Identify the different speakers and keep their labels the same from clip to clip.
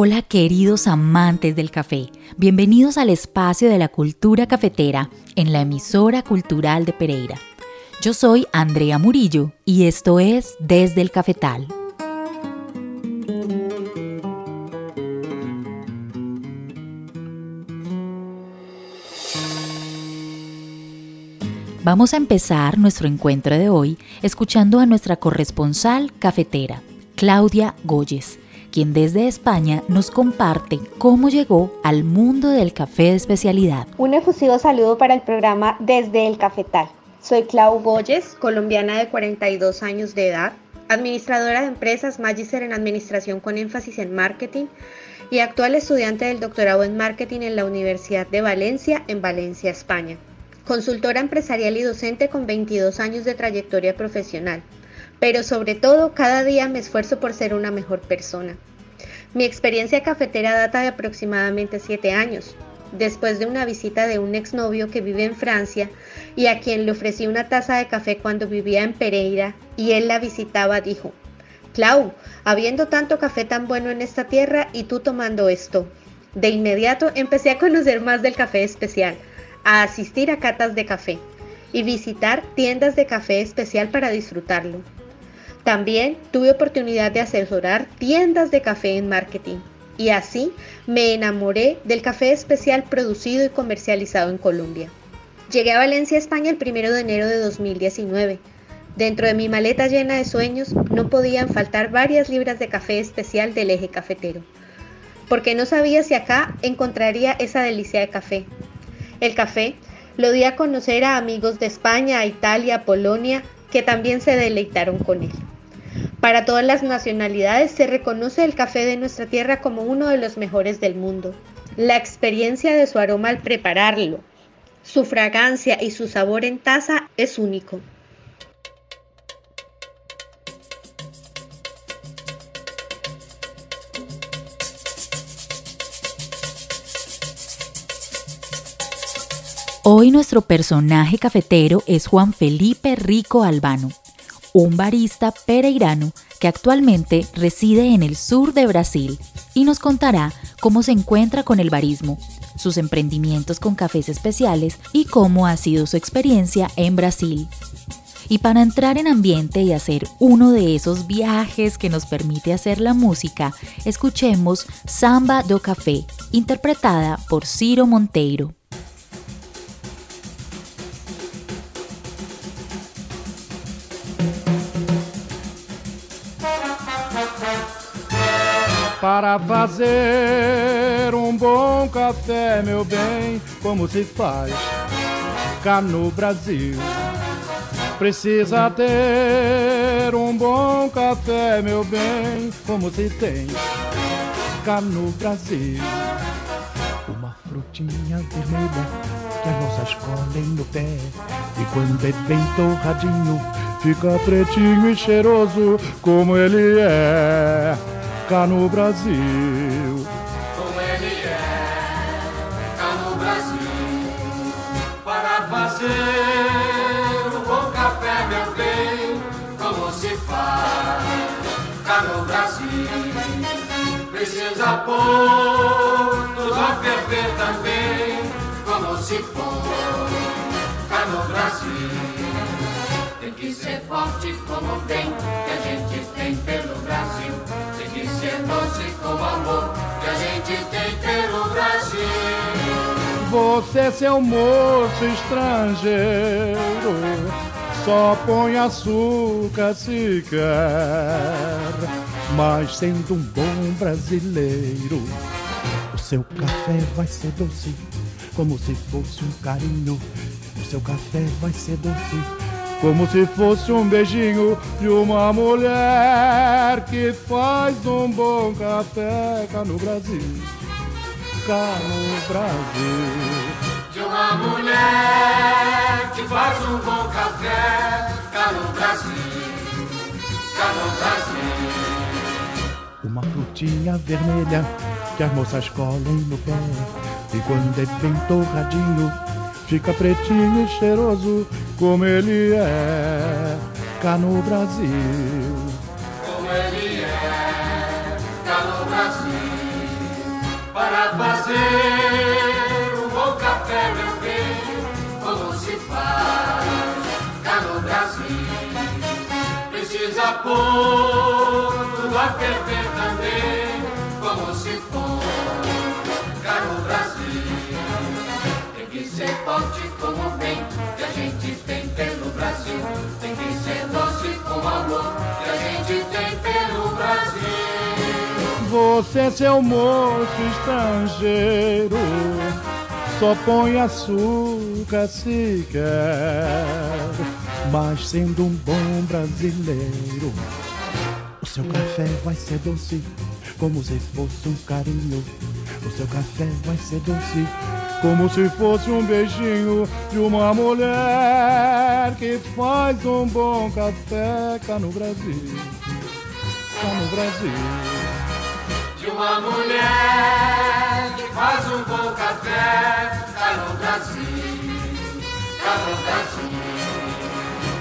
Speaker 1: Hola queridos amantes del café, bienvenidos al espacio de la cultura cafetera en la emisora cultural de Pereira. Yo soy Andrea Murillo y esto es Desde el Cafetal. Vamos a empezar nuestro encuentro de hoy escuchando a nuestra corresponsal cafetera, Claudia Goyes quien desde España nos comparte cómo llegó al mundo del café de especialidad.
Speaker 2: Un efusivo saludo para el programa Desde el Cafetal. Soy Clau Goyes, colombiana de 42 años de edad, administradora de empresas, magíster en administración con énfasis en marketing y actual estudiante del doctorado en marketing en la Universidad de Valencia, en Valencia, España. Consultora empresarial y docente con 22 años de trayectoria profesional pero sobre todo cada día me esfuerzo por ser una mejor persona. Mi experiencia cafetera data de aproximadamente 7 años, después de una visita de un exnovio que vive en Francia y a quien le ofrecí una taza de café cuando vivía en Pereira y él la visitaba, dijo, Clau, habiendo tanto café tan bueno en esta tierra y tú tomando esto. De inmediato empecé a conocer más del café especial, a asistir a catas de café y visitar tiendas de café especial para disfrutarlo. También tuve oportunidad de asesorar tiendas de café en marketing y así me enamoré del café especial producido y comercializado en Colombia. Llegué a Valencia, España el 1 de enero de 2019. Dentro de mi maleta llena de sueños no podían faltar varias libras de café especial del eje cafetero, porque no sabía si acá encontraría esa delicia de café. El café lo di a conocer a amigos de España, Italia, Polonia, que también se deleitaron con él. Para todas las nacionalidades se reconoce el café de nuestra tierra como uno de los mejores del mundo. La experiencia de su aroma al prepararlo, su fragancia y su sabor en taza es único.
Speaker 1: Hoy nuestro personaje cafetero es Juan Felipe Rico Albano, un barista pereirano que actualmente reside en el sur de Brasil y nos contará cómo se encuentra con el barismo, sus emprendimientos con cafés especiales y cómo ha sido su experiencia en Brasil. Y para entrar en ambiente y hacer uno de esos viajes que nos permite hacer la música, escuchemos Samba do Café, interpretada por Ciro Monteiro.
Speaker 3: Para fazer um bom café, meu bem, como se faz cá no Brasil. Precisa ter um bom café, meu bem, como se tem cá no Brasil. Uma frutinha vermelha que as moças colhem no pé. E quando é bem torradinho, fica pretinho e cheiroso como ele é cá no Brasil.
Speaker 4: Como ele é, cá no Brasil, para fazer um bom café, meu bem, como se faz cá no Brasil. Precisa pôr tudo a ferver também, como se for cá no Brasil. Tem que ser forte como tem, que a gente tem pelo Brasil. Doce com amor, que a gente tem pelo Brasil.
Speaker 3: Você, seu moço estrangeiro, só põe açúcar se quer. Mas sendo um bom brasileiro, o seu café vai ser doce, como se fosse um carinho. O seu café vai ser doce, como se fosse um beijinho de uma mulher que faz um bom café cá no Brasil cá no Brasil.
Speaker 4: De uma mulher que faz um bom café cá no Brasil, cá no Brasil.
Speaker 3: Uma frutinha vermelha que as moças colhem no pé. E quando é bem torradinho, fica pretinho e cheiroso como ele é cá no Brasil.
Speaker 4: Como ele é cá no Brasil para fazer um bom café, meu bem, como se faz cá no Brasil. Precisa pôr tudo a ferver também, como se for forte como o vento que a gente tem pelo Brasil. Tem que ser doce como amor que a gente tem pelo Brasil.
Speaker 3: Você, seu moço estrangeiro, só põe açúcar se quer. Mas sendo um bom brasileiro, o seu café vai ser doce, como se fosse um carinho. O seu café vai ser doce, como se fosse um beijinho de uma mulher que faz um bom café cá no Brasil. Cá no Brasil
Speaker 4: de uma mulher que faz um bom café cá no Brasil, cá no Brasil.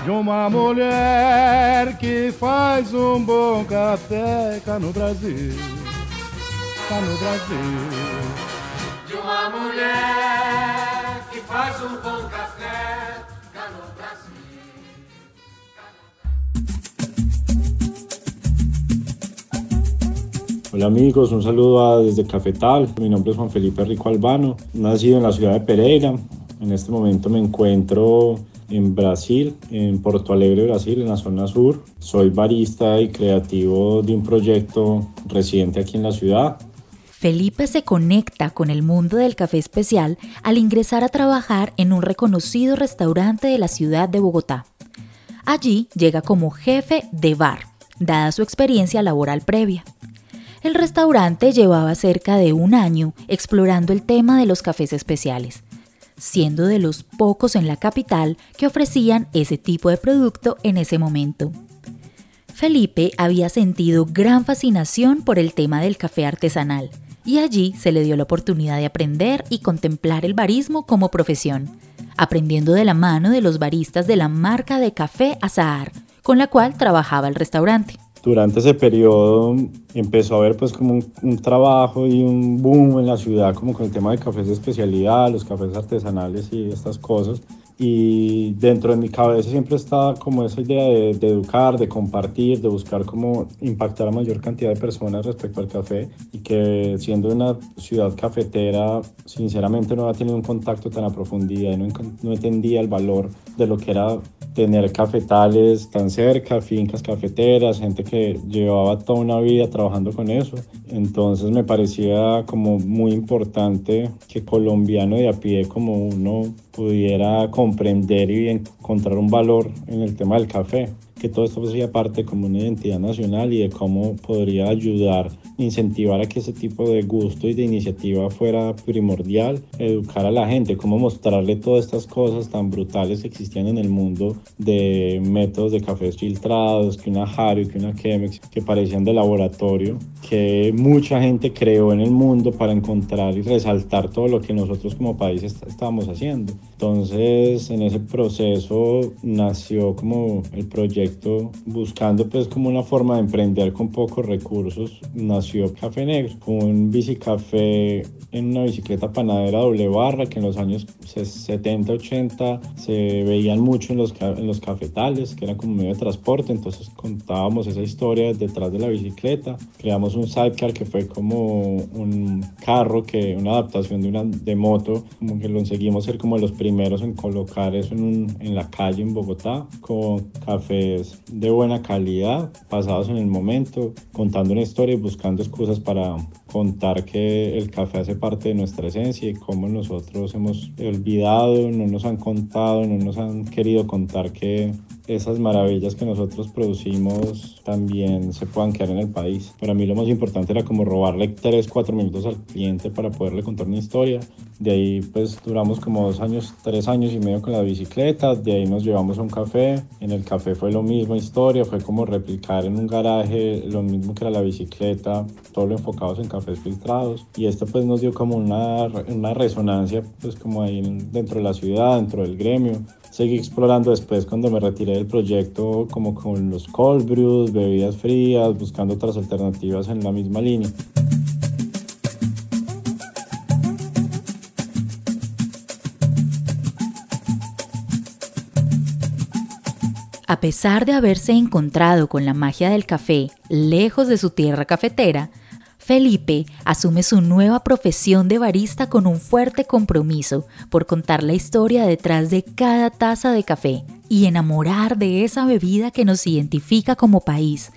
Speaker 3: De uma mulher que faz um bom café cá no Brasil, cá no Brasil.
Speaker 4: Um.
Speaker 5: Hola amigos, un saludo desde Cafetal. Mi nombre es Juan Felipe Rico Albano, nacido en la ciudad de Pereira. En este momento me encuentro en Brasil, en Porto Alegre, Brasil, en la zona sur. Soy barista y creativo de un proyecto residente aquí en la ciudad.
Speaker 1: Felipe se conecta con el mundo del café especial al ingresar a trabajar en un reconocido restaurante de la ciudad de Bogotá. Allí llega como jefe de bar, dada su experiencia laboral previa. El restaurante llevaba cerca de un año explorando el tema de los cafés especiales, siendo de los pocos en la capital que ofrecían ese tipo de producto en ese momento. Felipe había sentido gran fascinación por el tema del café artesanal y allí se le dio la oportunidad de aprender y contemplar el barismo como profesión, aprendiendo de la mano de los baristas de la marca de café Azahar, con la cual trabajaba el restaurante
Speaker 5: durante ese periodo empezó a haber pues como un, trabajo y un boom en la ciudad como con el tema de cafés de especialidad, los cafés artesanales y estas cosas. Y dentro de mi cabeza siempre estaba como esa idea de, de, educar, de compartir, de buscar cómo impactar a mayor cantidad de personas respecto al café y que siendo una ciudad cafetera, sinceramente no había tenido un contacto tan a profundidad y no, no entendía el valor de lo que era tener cafetales tan cerca, fincas cafeteras, gente que llevaba toda una vida trabajando con eso. Entonces me parecía como muy importante que colombiano de a pie como uno pudiera comprender y encontrar un valor en el tema del café que todo esto sería parte como una identidad nacional y de cómo podría ayudar, incentivar a que ese tipo de gusto y de iniciativa fuera primordial, educar a la gente, cómo mostrarle todas estas cosas tan brutales que existían en el mundo de métodos de cafés filtrados, que una Hario, que una Chemex, que parecían de laboratorio, que mucha gente creó en el mundo para encontrar y resaltar todo lo que nosotros como país estábamos haciendo. Entonces, en ese proceso nació como el proyecto buscando pues como una forma de emprender con pocos recursos, nació Café Negro. Un bicicafé en una bicicleta panadera doble barra que en los años 70, 80 se veían mucho en los, en los cafetales, que eran como medio de transporte, entonces contábamos esa historia detrás de la bicicleta. Creamos un sidecar que fue como un carro, que una adaptación de una de moto, como que lo conseguimos ser como los primeros en colocar eso en, en la calle en Bogotá, con cafés de buena calidad, pasados en el momento, contando una historia y buscando excusas para contar que el café hace parte de nuestra esencia y cómo nosotros hemos olvidado, no nos han contado, no nos han querido contar que esas maravillas que nosotros producimos también se puedan quedar en el país. Para mí lo más importante era como robarle 3, 4 minutos al cliente para poderle contar una historia. De ahí pues duramos como dos años, tres años y medio con la bicicleta, de ahí nos llevamos a un café, en el café fue lo mismo historia, fue como replicar en un garaje lo mismo que era la bicicleta, todo enfocados en cafés filtrados y esto pues nos dio como una, una resonancia pues como ahí dentro de la ciudad, dentro del gremio seguí explorando después cuando me retiré del proyecto como con los cold brews, bebidas frías, buscando otras alternativas en la misma línea.
Speaker 1: A pesar de haberse encontrado con la magia del café lejos de su tierra cafetera, Felipe asume su nueva profesión de barista con un fuerte compromiso por contar la historia detrás de cada taza de café y enamorar de esa bebida que nos identifica como país,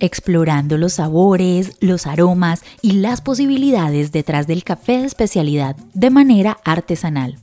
Speaker 1: explorando los sabores, los aromas y las posibilidades detrás del café de especialidad de manera artesanal.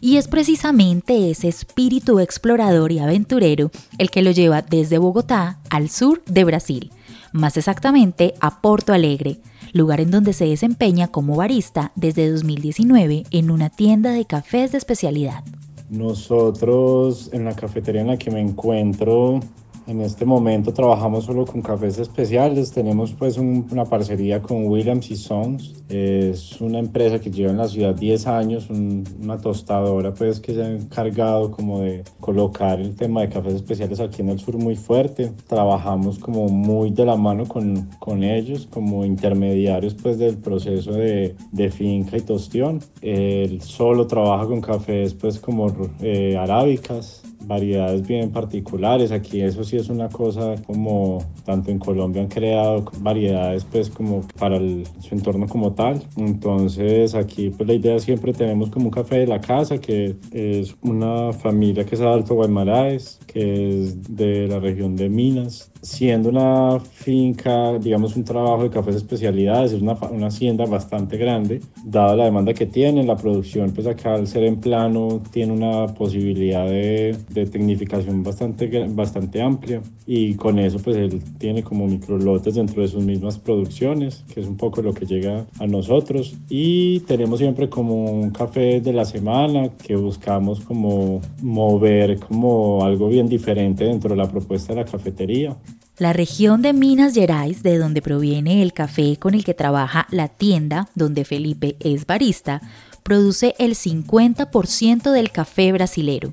Speaker 1: Y es precisamente ese espíritu explorador y aventurero el que lo lleva desde Bogotá al sur de Brasil, más exactamente a Porto Alegre, lugar en donde se desempeña como barista desde 2019 en una tienda de cafés de especialidad.
Speaker 5: Nosotros en la cafetería en la que me encuentro en este momento trabajamos solo con cafés especiales. Tenemos pues una parcería con Williams y Sons. Es una empresa que lleva en la ciudad 10 años, una tostadora pues que se ha encargado como de colocar el tema de cafés especiales aquí en el sur muy fuerte. Trabajamos como muy de la mano con, con ellos como intermediarios pues del proceso de, de finca y tostión. Él solo trabaja con cafés pues como eh, arábicas variedades bien particulares. Aquí eso sí es una cosa como tanto en Colombia han creado variedades pues como para su entorno como tal. Entonces aquí pues la idea siempre tenemos como un café de la casa que es una familia que es Alto Guaymaraes, que es de la región de Minas. Siendo una finca, digamos un trabajo de cafés especialidades, es una, una hacienda bastante grande, dada la demanda que tiene, la producción pues acá al ser en plano tiene una posibilidad de de tecnificación bastante, bastante amplia y con eso pues él tiene como microlotes dentro de sus mismas producciones, que es un poco lo que llega a nosotros y tenemos siempre como un café de la semana que buscamos como mover como algo bien diferente dentro de la propuesta de la cafetería.
Speaker 1: La región de Minas Gerais, de donde proviene el café con el que trabaja la tienda donde Felipe es barista, produce el 50% del café brasilero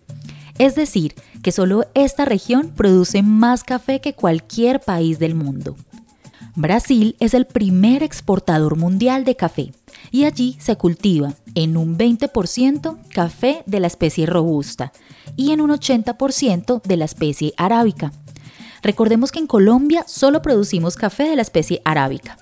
Speaker 1: es decir, que solo esta región produce más café que cualquier país del mundo. Brasil es el primer exportador mundial de café y allí se cultiva en un 20% café de la especie robusta y en un 80% de la especie arábica. Recordemos que en Colombia solo producimos café de la especie arábica.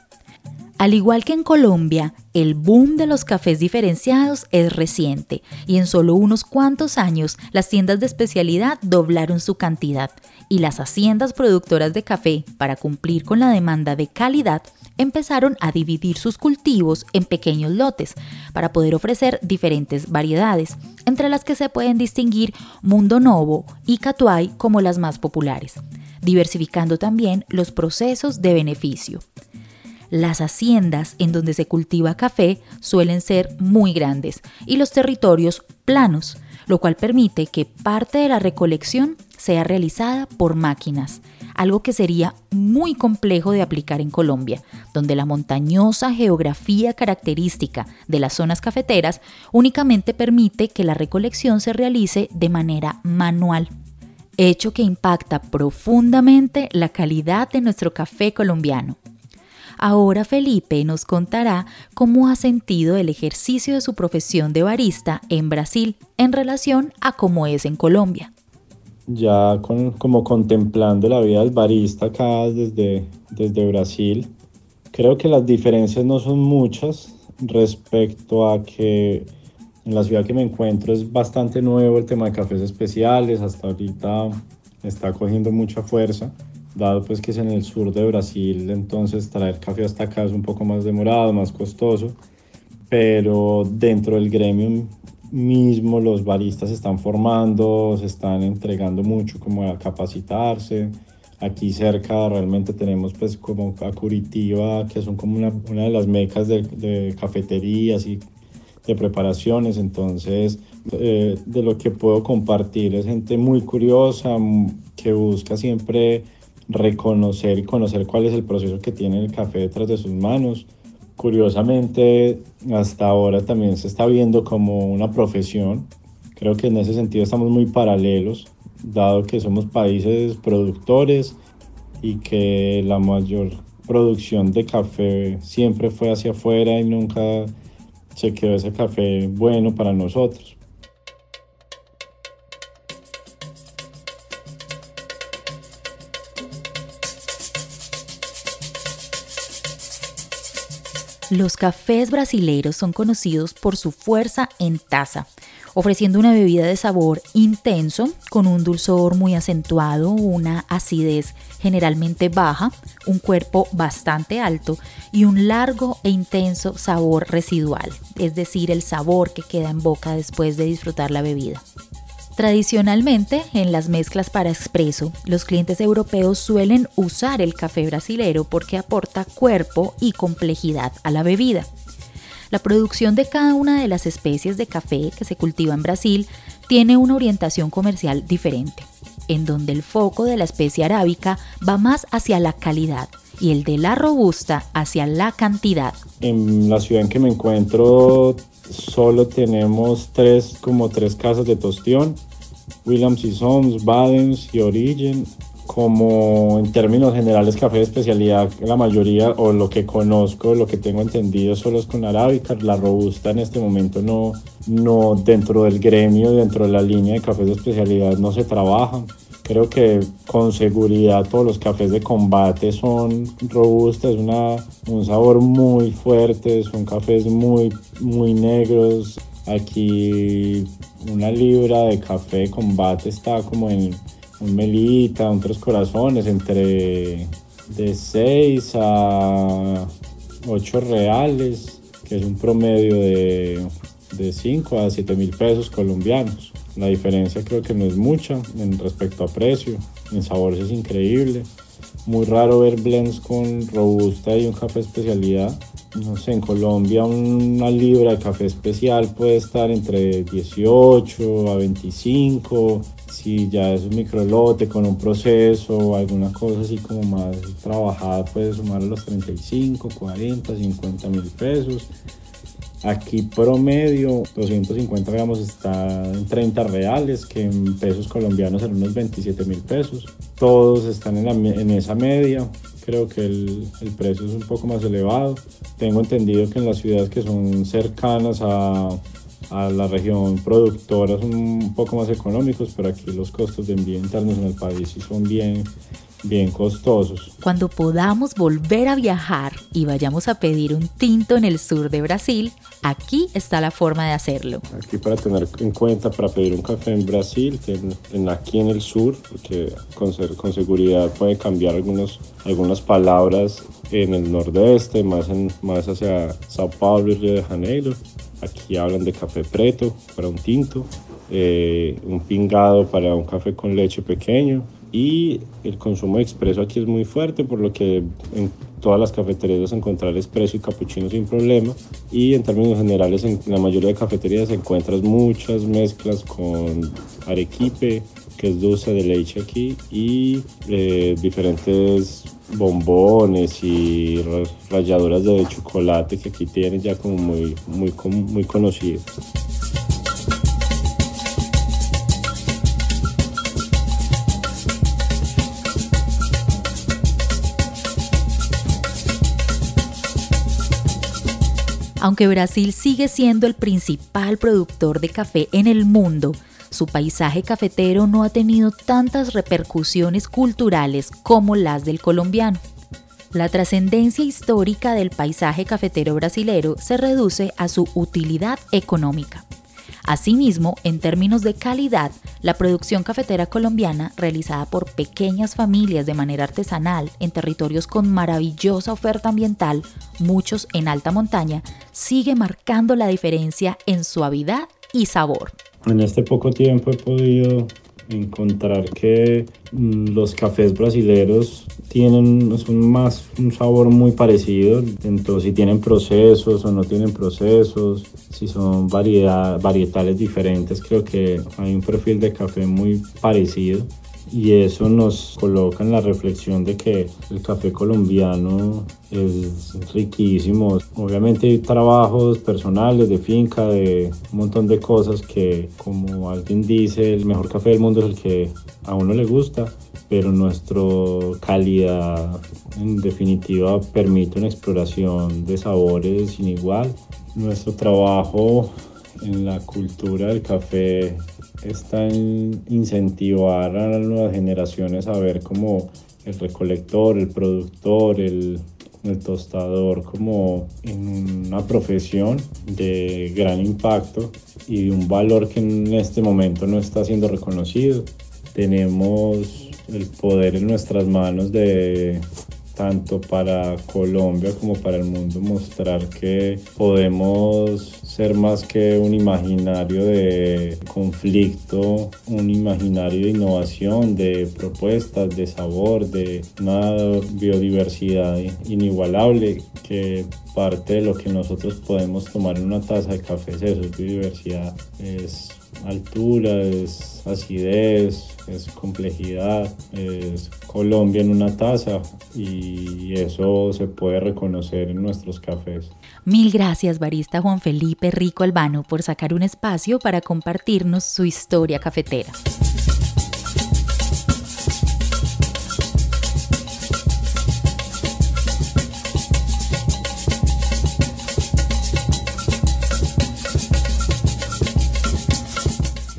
Speaker 1: Al igual que en Colombia, el boom de los cafés diferenciados es reciente y en solo unos cuantos años las tiendas de especialidad doblaron su cantidad y las haciendas productoras de café, para cumplir con la demanda de calidad, empezaron a dividir sus cultivos en pequeños lotes para poder ofrecer diferentes variedades, entre las que se pueden distinguir Mundo Novo y Catuay como las más populares, diversificando también los procesos de beneficio. Las haciendas en donde se cultiva café suelen ser muy grandes y los territorios planos, lo cual permite que parte de la recolección sea realizada por máquinas, algo que sería muy complejo de aplicar en Colombia, donde la montañosa geografía característica de las zonas cafeteras únicamente permite que la recolección se realice de manera manual. hecho que impacta profundamente la calidad de nuestro café colombiano. Ahora Felipe nos contará cómo ha sentido el ejercicio de su profesión de barista en Brasil en relación a cómo es en Colombia.
Speaker 5: Ya como contemplando la vida del barista acá desde, desde Brasil, creo que las diferencias no son muchas respecto a que en la ciudad que me encuentro es bastante nuevo el tema de cafés especiales, hasta ahorita está cogiendo mucha fuerza, dado pues que es en el sur de Brasil, entonces traer café hasta acá es un poco más demorado, más costoso, pero dentro del gremio mismo los baristas se están formando, se están entregando mucho como a capacitarse. Aquí cerca realmente tenemos pues como a Curitiba, que son como una, una de las mecas de, de cafeterías y de preparaciones, entonces eh, de lo que puedo compartir es gente muy curiosa, que busca siempre reconocer y conocer cuál es el proceso que tiene el café detrás de sus manos. Curiosamente, hasta ahora también se está viendo como una profesión. Creo que en ese sentido estamos muy paralelos, dado que somos países productores y que la mayor producción de café siempre fue hacia afuera y nunca se quedó ese café bueno para nosotros.
Speaker 1: Los cafés brasileños son conocidos por su fuerza en taza, ofreciendo una bebida de sabor intenso, con un dulzor muy acentuado, una acidez generalmente baja, un cuerpo bastante alto y un largo e intenso sabor residual, es decir, el sabor que queda en boca después de disfrutar la bebida. Tradicionalmente, en las mezclas para expreso, los clientes europeos suelen usar el café brasilero porque aporta cuerpo y complejidad a la bebida. La producción de cada una de las especies de café que se cultiva en Brasil tiene una orientación comercial diferente, en donde el foco de la especie arábica va más hacia la calidad y el de la robusta hacia la cantidad.
Speaker 5: En la ciudad en que me encuentro solo tenemos tres, como tres casas de tostión, Williams y Sons, Badens y Origin como en términos generales café de especialidad, la mayoría o lo que conozco, lo que tengo entendido solo es con arábica, la robusta en este momento no, no dentro del gremio, dentro de la línea de cafés de especialidad no se trabaja. Creo que con seguridad todos los cafés de combate son robustos, es una, un sabor muy fuerte, son cafés muy, muy negros. Aquí una libra de café de combate está como en un melita, un tres corazones, entre de 6 a 8 reales, que es un promedio de, de 5 a 7 mil pesos colombianos. La diferencia creo que no es mucha en respecto a precio, en sabores es increíble. Muy raro ver blends con robusta y un café especialidad. No en Colombia una libra de café especial puede estar entre 18 a 25 si ya es un microlote con un proceso o alguna cosa así como más trabajada, puede sumar a los 35, 40, 50 mil pesos. Aquí promedio 250 gramos está en 30 reales, que en pesos colombianos son unos 27 mil pesos. Todos están en, en, esa media. Creo que el, el precio es un poco más elevado. Tengo entendido que en las ciudades que son cercanas a, a la región productora son un poco más económicos, pero aquí los costos de envío internos en el país sí son bien, bien costosos.
Speaker 1: Cuando podamos volver a viajar y vayamos a pedir un tinto en el sur de Brasil, aquí está la forma de hacerlo.
Speaker 5: Aquí para tener en cuenta, para pedir un café en Brasil, que en, aquí en el sur, porque con, con seguridad puede cambiar algunos, algunas palabras en el nordeste, más, en, más hacia Sao Paulo y Río de Janeiro Aquí hablan de café preto para un tinto, eh, un pingado para un café con leche pequeño y el consumo expreso aquí es muy fuerte, por lo que en todas las cafeterías vas a encontrar expreso y capuchino sin problema. Y en términos generales, en la mayoría de cafeterías encuentras muchas mezclas con arequipe, que es dulce de leche aquí, y eh, diferentes bombones y ralladuras de chocolate que aquí tienen ya como muy, muy, muy conocidos.
Speaker 1: Aunque Brasil sigue siendo el principal productor de café en el mundo, su paisaje cafetero no ha tenido tantas repercusiones culturales como las del colombiano. La trascendencia histórica del paisaje cafetero brasilero se reduce a su utilidad económica. Asimismo, en términos de calidad, la producción cafetera colombiana, realizada por pequeñas familias de manera artesanal en territorios con maravillosa oferta ambiental, muchos en alta montaña, sigue marcando la diferencia en suavidad y sabor.
Speaker 5: En este poco tiempo he podido encontrar que mm, los cafés brasileros tienen son más un sabor muy parecido, entonces si tienen procesos o no tienen procesos, si son variedad, varietales diferentes, creo que hay un perfil de café muy parecido y eso nos coloca en la reflexión de que el café colombiano es riquísimo. Obviamente hay trabajos personales de finca, de un montón de cosas que como alguien dice, el mejor café del mundo es el que a uno le gusta, pero nuestra calidad en definitiva permite una exploración de sabores sin igual. Nuestro trabajo en la cultura del café está en incentivar a las nuevas generaciones a ver como el recolector, el productor, el, el tostador como en una profesión de gran impacto y de un valor que en este momento no está siendo reconocido. Tenemos el poder en nuestras manos de tanto para Colombia como para el mundo mostrar que podemos ser más que un imaginario de conflicto, un imaginario de innovación, de propuestas, de sabor, de una biodiversidad inigualable que parte de lo que nosotros podemos tomar en una taza de café es eso, es biodiversidad, es altura, es acidez, es complejidad, es Colombia en una taza y eso se puede reconocer en nuestros cafés.
Speaker 1: Mil gracias, barista Juan Felipe Rico Albano, por sacar un espacio para compartirnos su historia cafetera.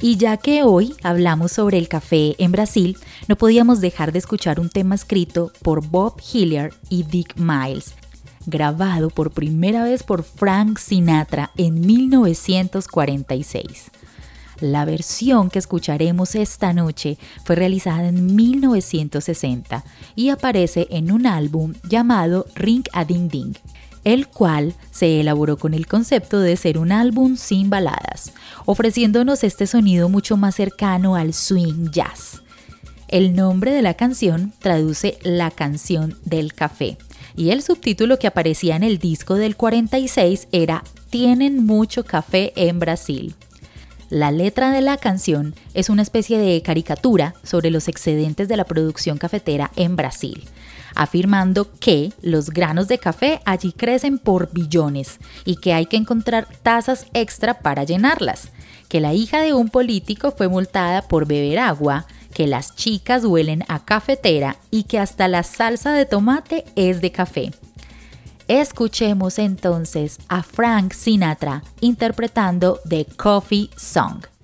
Speaker 1: Y ya que hoy hablamos sobre el café en Brasil, no podíamos dejar de escuchar un tema escrito por Bob Hilliard y Dick Miles, grabado por primera vez por Frank Sinatra en 1946. La versión que escucharemos esta noche fue realizada en 1960 y aparece en un álbum llamado Ring a Ding Ding, el cual se elaboró con el concepto de ser un álbum sin baladas, ofreciéndonos este sonido mucho más cercano al swing jazz. El nombre de la canción traduce la canción del café y el subtítulo que aparecía en el disco del 46 era Tienen mucho café en Brasil. La letra de la canción es una especie de caricatura sobre los excedentes de la producción cafetera en Brasil afirmando que los granos de café allí crecen por billones y que hay que encontrar tazas extra para llenarlas, que la hija de un político fue multada por beber agua, que las chicas huelen a cafetera y que hasta la salsa de tomate es de café. Escuchemos entonces a Frank Sinatra interpretando The Coffee Song.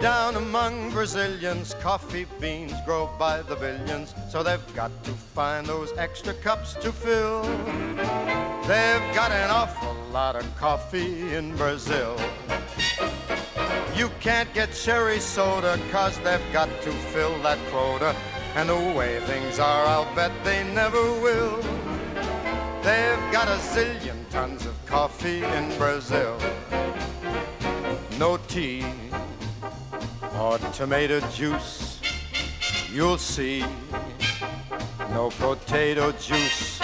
Speaker 6: Down among Brazilians, coffee beans grow by the billions, so they've got to find those extra cups to fill. They've got an awful lot of coffee in Brazil. You can't get cherry soda, cause they've got to fill that quota. And the way things are, I'll bet they never will. They've got a zillion tons of coffee in Brazil. No tea or tomato juice, you'll see no potato juice.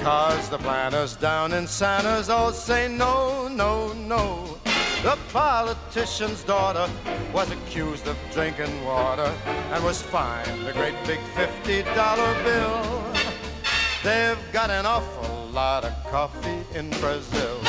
Speaker 6: Cause the planters down in Santa's all say no, no, no. The politician's daughter was accused of drinking water and was fined a great big $50 bill. They've got an awful lot of coffee in Brazil.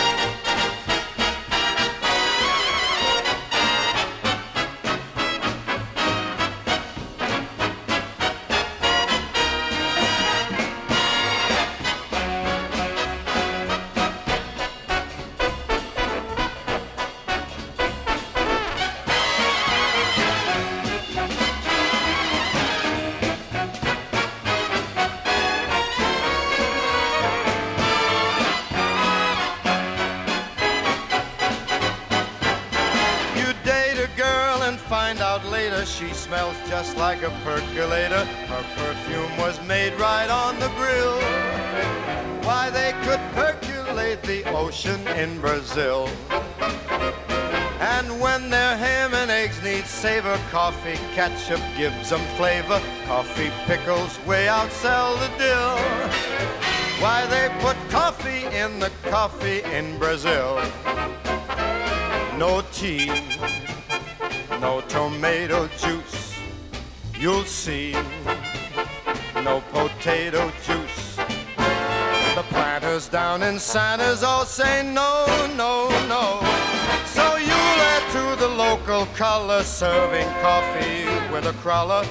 Speaker 6: The ocean in Brazil. And when their ham and eggs need savor, coffee ketchup gives them flavor. Coffee pickles way outsell the dill. Why, they put coffee in the coffee in Brazil. No tea, no tomato juice. You'll see, no potato juice. Down in Santa's all say no, no, no. So you'll add to the local color, serving coffee with a crawler.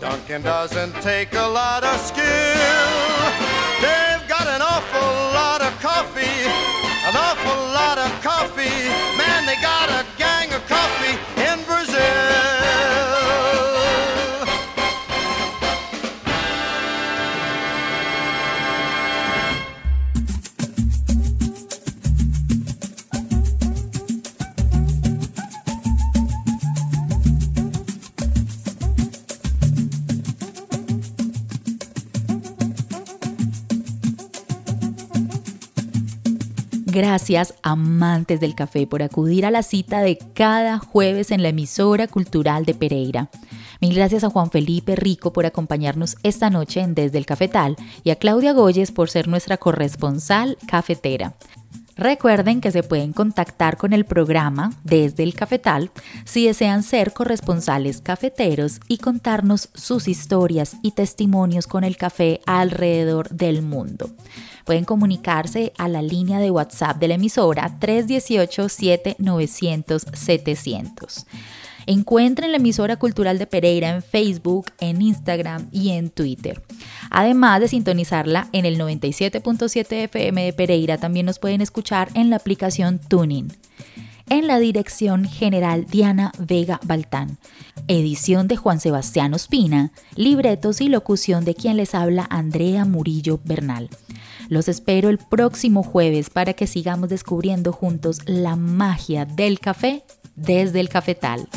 Speaker 6: Dunkin' doesn't take a lot of skill. They've got an awful lot of coffee, an awful lot of coffee. Man, they got a gang of coffee in Brazil.
Speaker 1: Gracias, amantes del café, por acudir a la cita de cada jueves en la emisora cultural de Pereira. Mil gracias a Juan Felipe Rico por acompañarnos esta noche en Desde el Cafetal y a Claudia Goyes por ser nuestra corresponsal cafetera. Recuerden que se pueden contactar con el programa desde el cafetal si desean ser corresponsales cafeteros y contarnos sus historias y testimonios con el café alrededor del mundo. Pueden comunicarse a la línea de WhatsApp de la emisora 318-7900-700. Encuentren la emisora cultural de Pereira en Facebook, en Instagram y en Twitter. Además de sintonizarla en el 97.7 FM de Pereira, también nos pueden escuchar en la aplicación Tuning. En la dirección general Diana Vega Baltán. Edición de Juan Sebastián Ospina. Libretos y locución de quien les habla Andrea Murillo Bernal. Los espero el próximo jueves para que sigamos descubriendo juntos la magia del café desde el cafetal.